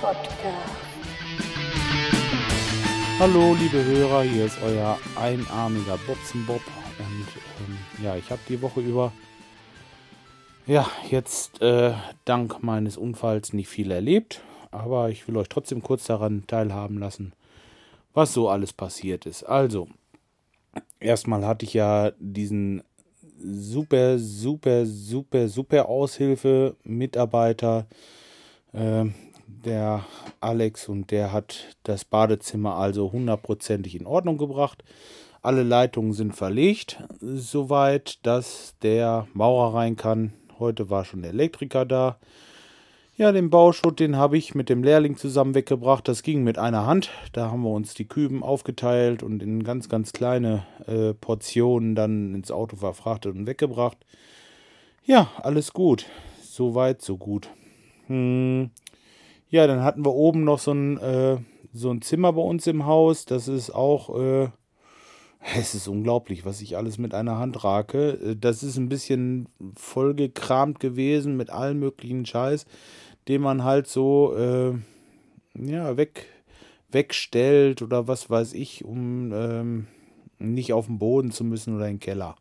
Podcast. Hallo liebe Hörer, hier ist euer einarmiger Bobson Bob und ähm, ja, ich habe die Woche über ja, jetzt äh, dank meines Unfalls nicht viel erlebt, aber ich will euch trotzdem kurz daran teilhaben lassen, was so alles passiert ist. Also, erstmal hatte ich ja diesen super, super, super, super Aushilfe, Mitarbeiter, äh, der Alex, und der hat das Badezimmer also hundertprozentig in Ordnung gebracht. Alle Leitungen sind verlegt, soweit, dass der Maurer rein kann. Heute war schon der Elektriker da. Ja, den Bauschutt, den habe ich mit dem Lehrling zusammen weggebracht. Das ging mit einer Hand. Da haben wir uns die Küben aufgeteilt und in ganz, ganz kleine äh, Portionen dann ins Auto verfrachtet und weggebracht. Ja, alles gut. So weit, so gut. Hm. Ja, dann hatten wir oben noch so ein, äh, so ein Zimmer bei uns im Haus. Das ist auch, äh, es ist unglaublich, was ich alles mit einer Hand rake. Äh, das ist ein bisschen vollgekramt gewesen mit allen möglichen Scheiß den man halt so äh, ja, weg, wegstellt oder was weiß ich, um ähm, nicht auf den Boden zu müssen oder in den Keller.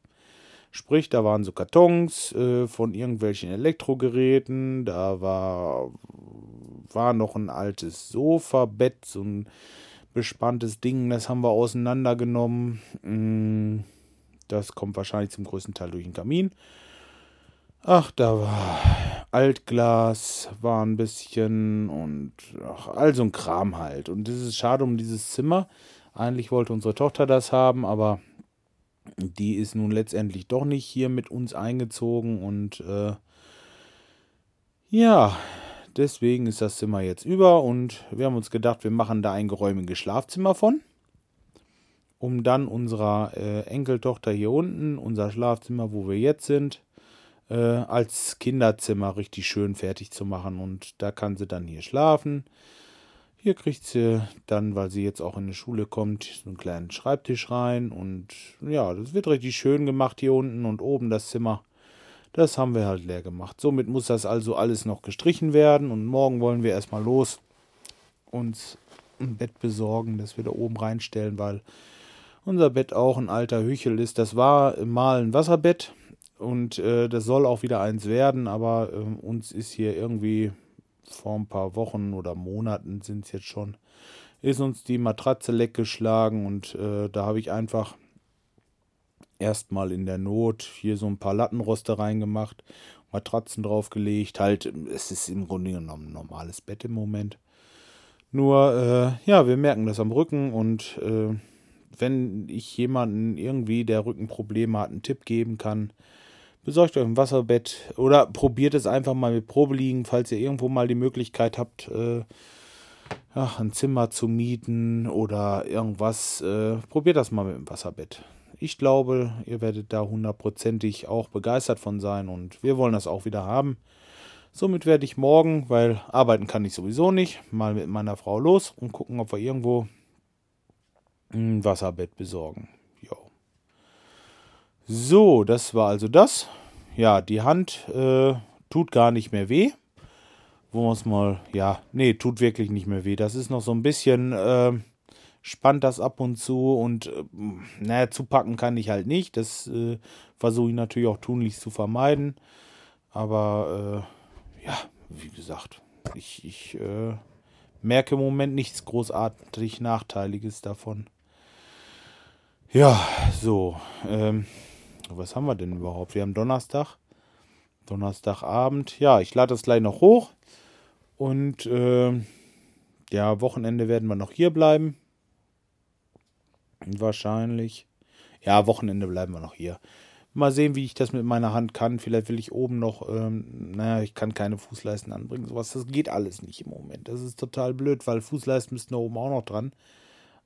Sprich, da waren so Kartons äh, von irgendwelchen Elektrogeräten, da war, war noch ein altes Sofabett, so ein bespanntes Ding, das haben wir auseinandergenommen. Mm, das kommt wahrscheinlich zum größten Teil durch den Kamin. Ach, da war Altglas, war ein bisschen und ach, all so ein Kram halt. Und es ist schade um dieses Zimmer. Eigentlich wollte unsere Tochter das haben, aber die ist nun letztendlich doch nicht hier mit uns eingezogen und äh, ja, deswegen ist das Zimmer jetzt über und wir haben uns gedacht, wir machen da ein geräumiges Schlafzimmer von, um dann unserer äh, Enkeltochter hier unten, unser Schlafzimmer, wo wir jetzt sind, äh, als Kinderzimmer richtig schön fertig zu machen. Und da kann sie dann hier schlafen. Hier kriegt sie dann, weil sie jetzt auch in die Schule kommt, so einen kleinen Schreibtisch rein. Und ja, das wird richtig schön gemacht hier unten und oben das Zimmer. Das haben wir halt leer gemacht. Somit muss das also alles noch gestrichen werden. Und morgen wollen wir erstmal los uns ein Bett besorgen, das wir da oben reinstellen, weil unser Bett auch ein alter Hüchel ist. Das war mal ein Wasserbett. Und äh, das soll auch wieder eins werden, aber äh, uns ist hier irgendwie vor ein paar Wochen oder Monaten sind es jetzt schon, ist uns die Matratze leck geschlagen und äh, da habe ich einfach erstmal in der Not hier so ein paar Lattenroste reingemacht, Matratzen draufgelegt. Halt, es ist im Grunde genommen ein normales Bett im Moment. Nur, äh, ja, wir merken das am Rücken und äh, wenn ich jemanden irgendwie, der Rückenprobleme hat, einen Tipp geben kann, besorgt euch ein Wasserbett oder probiert es einfach mal mit Probeliegen, falls ihr irgendwo mal die Möglichkeit habt, äh, ach, ein Zimmer zu mieten oder irgendwas. Äh, probiert das mal mit dem Wasserbett. Ich glaube, ihr werdet da hundertprozentig auch begeistert von sein und wir wollen das auch wieder haben. Somit werde ich morgen, weil arbeiten kann ich sowieso nicht, mal mit meiner Frau los und gucken, ob wir irgendwo ein Wasserbett besorgen. So, das war also das. Ja, die Hand äh, tut gar nicht mehr weh. Wo man es mal, ja, nee, tut wirklich nicht mehr weh. Das ist noch so ein bisschen, äh, spannt das ab und zu und, äh, naja, zupacken kann ich halt nicht. Das äh, versuche ich natürlich auch tunlichst zu vermeiden. Aber, äh, ja, wie gesagt, ich, ich äh, merke im Moment nichts großartig Nachteiliges davon. Ja, so, ähm, was haben wir denn überhaupt? Wir haben Donnerstag. Donnerstagabend. Ja, ich lade das gleich noch hoch. Und äh, ja, Wochenende werden wir noch hier bleiben. Wahrscheinlich. Ja, Wochenende bleiben wir noch hier. Mal sehen, wie ich das mit meiner Hand kann. Vielleicht will ich oben noch, ähm, naja, ich kann keine Fußleisten anbringen. Sowas, das geht alles nicht im Moment. Das ist total blöd, weil Fußleisten müssten da oben auch noch dran.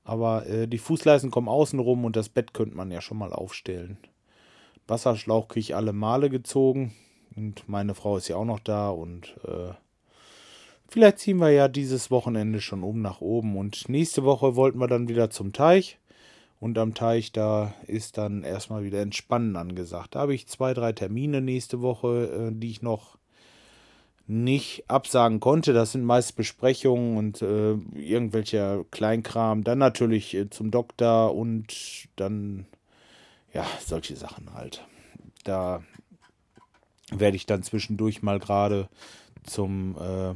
Aber äh, die Fußleisten kommen außen rum und das Bett könnte man ja schon mal aufstellen. Wasserschlauch kriege ich alle Male gezogen. Und meine Frau ist ja auch noch da. Und äh, vielleicht ziehen wir ja dieses Wochenende schon um nach oben. Und nächste Woche wollten wir dann wieder zum Teich. Und am Teich, da ist dann erstmal wieder Entspannen angesagt. Da habe ich zwei, drei Termine nächste Woche, äh, die ich noch nicht absagen konnte. Das sind meist Besprechungen und äh, irgendwelcher Kleinkram. Dann natürlich äh, zum Doktor und dann, ja, solche Sachen halt. Da werde ich dann zwischendurch mal gerade zum, äh,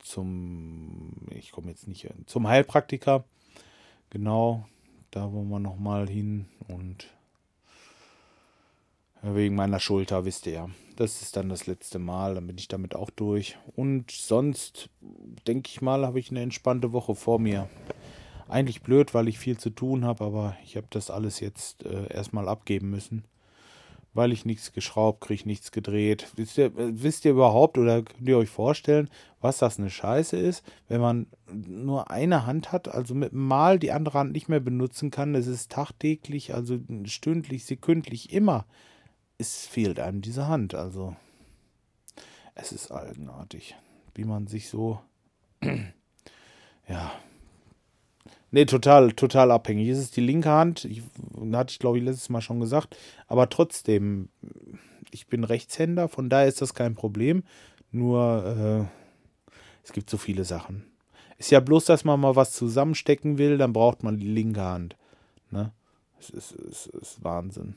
zum, ich komme jetzt nicht, zum Heilpraktiker. Genau, da wollen wir nochmal hin und wegen meiner Schulter, wisst ihr ja. Das ist dann das letzte Mal, dann bin ich damit auch durch. Und sonst, denke ich mal, habe ich eine entspannte Woche vor mir. Eigentlich blöd, weil ich viel zu tun habe, aber ich habe das alles jetzt äh, erstmal abgeben müssen weil ich nichts geschraubt kriege, nichts gedreht. Wisst ihr, wisst ihr überhaupt oder könnt ihr euch vorstellen, was das eine Scheiße ist, wenn man nur eine Hand hat, also mit dem Mal die andere Hand nicht mehr benutzen kann? Es ist tagtäglich, also stündlich, sekündlich, immer. Es fehlt einem diese Hand. Also es ist eigenartig, wie man sich so ja Nee, total, total abhängig. Es ist die linke Hand, ich, hatte ich glaube ich letztes Mal schon gesagt, aber trotzdem, ich bin Rechtshänder, von daher ist das kein Problem. Nur, äh, es gibt so viele Sachen. Ist ja bloß, dass man mal was zusammenstecken will, dann braucht man die linke Hand. Ne? Es ist, es ist Wahnsinn.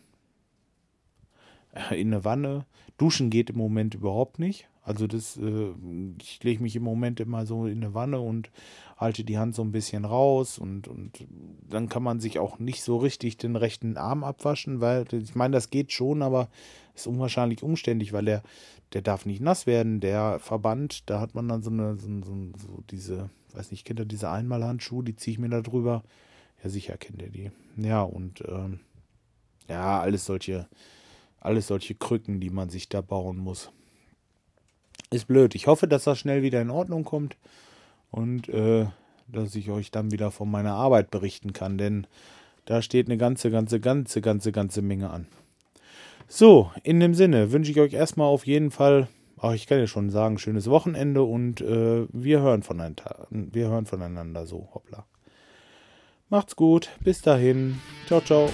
In eine Wanne. Duschen geht im Moment überhaupt nicht. Also das, äh, ich lege mich im Moment immer so in eine Wanne und halte die Hand so ein bisschen raus und, und dann kann man sich auch nicht so richtig den rechten Arm abwaschen, weil ich meine, das geht schon, aber ist unwahrscheinlich umständlich, weil der, der darf nicht nass werden. Der Verband, da hat man dann so eine, so, so, so diese, weiß nicht, kennt ihr diese Einmalhandschuhe, die ziehe ich mir da drüber. Ja, sicher kennt ihr die. Ja, und ähm, ja, alles solche, alles solche Krücken, die man sich da bauen muss. Ist blöd. Ich hoffe, dass das schnell wieder in Ordnung kommt und äh, dass ich euch dann wieder von meiner Arbeit berichten kann, denn da steht eine ganze, ganze, ganze, ganze, ganze Menge an. So, in dem Sinne wünsche ich euch erstmal auf jeden Fall, ach, ich kann ja schon sagen, schönes Wochenende und äh, wir hören wir hören voneinander so, hoppla. Macht's gut, bis dahin, ciao, ciao.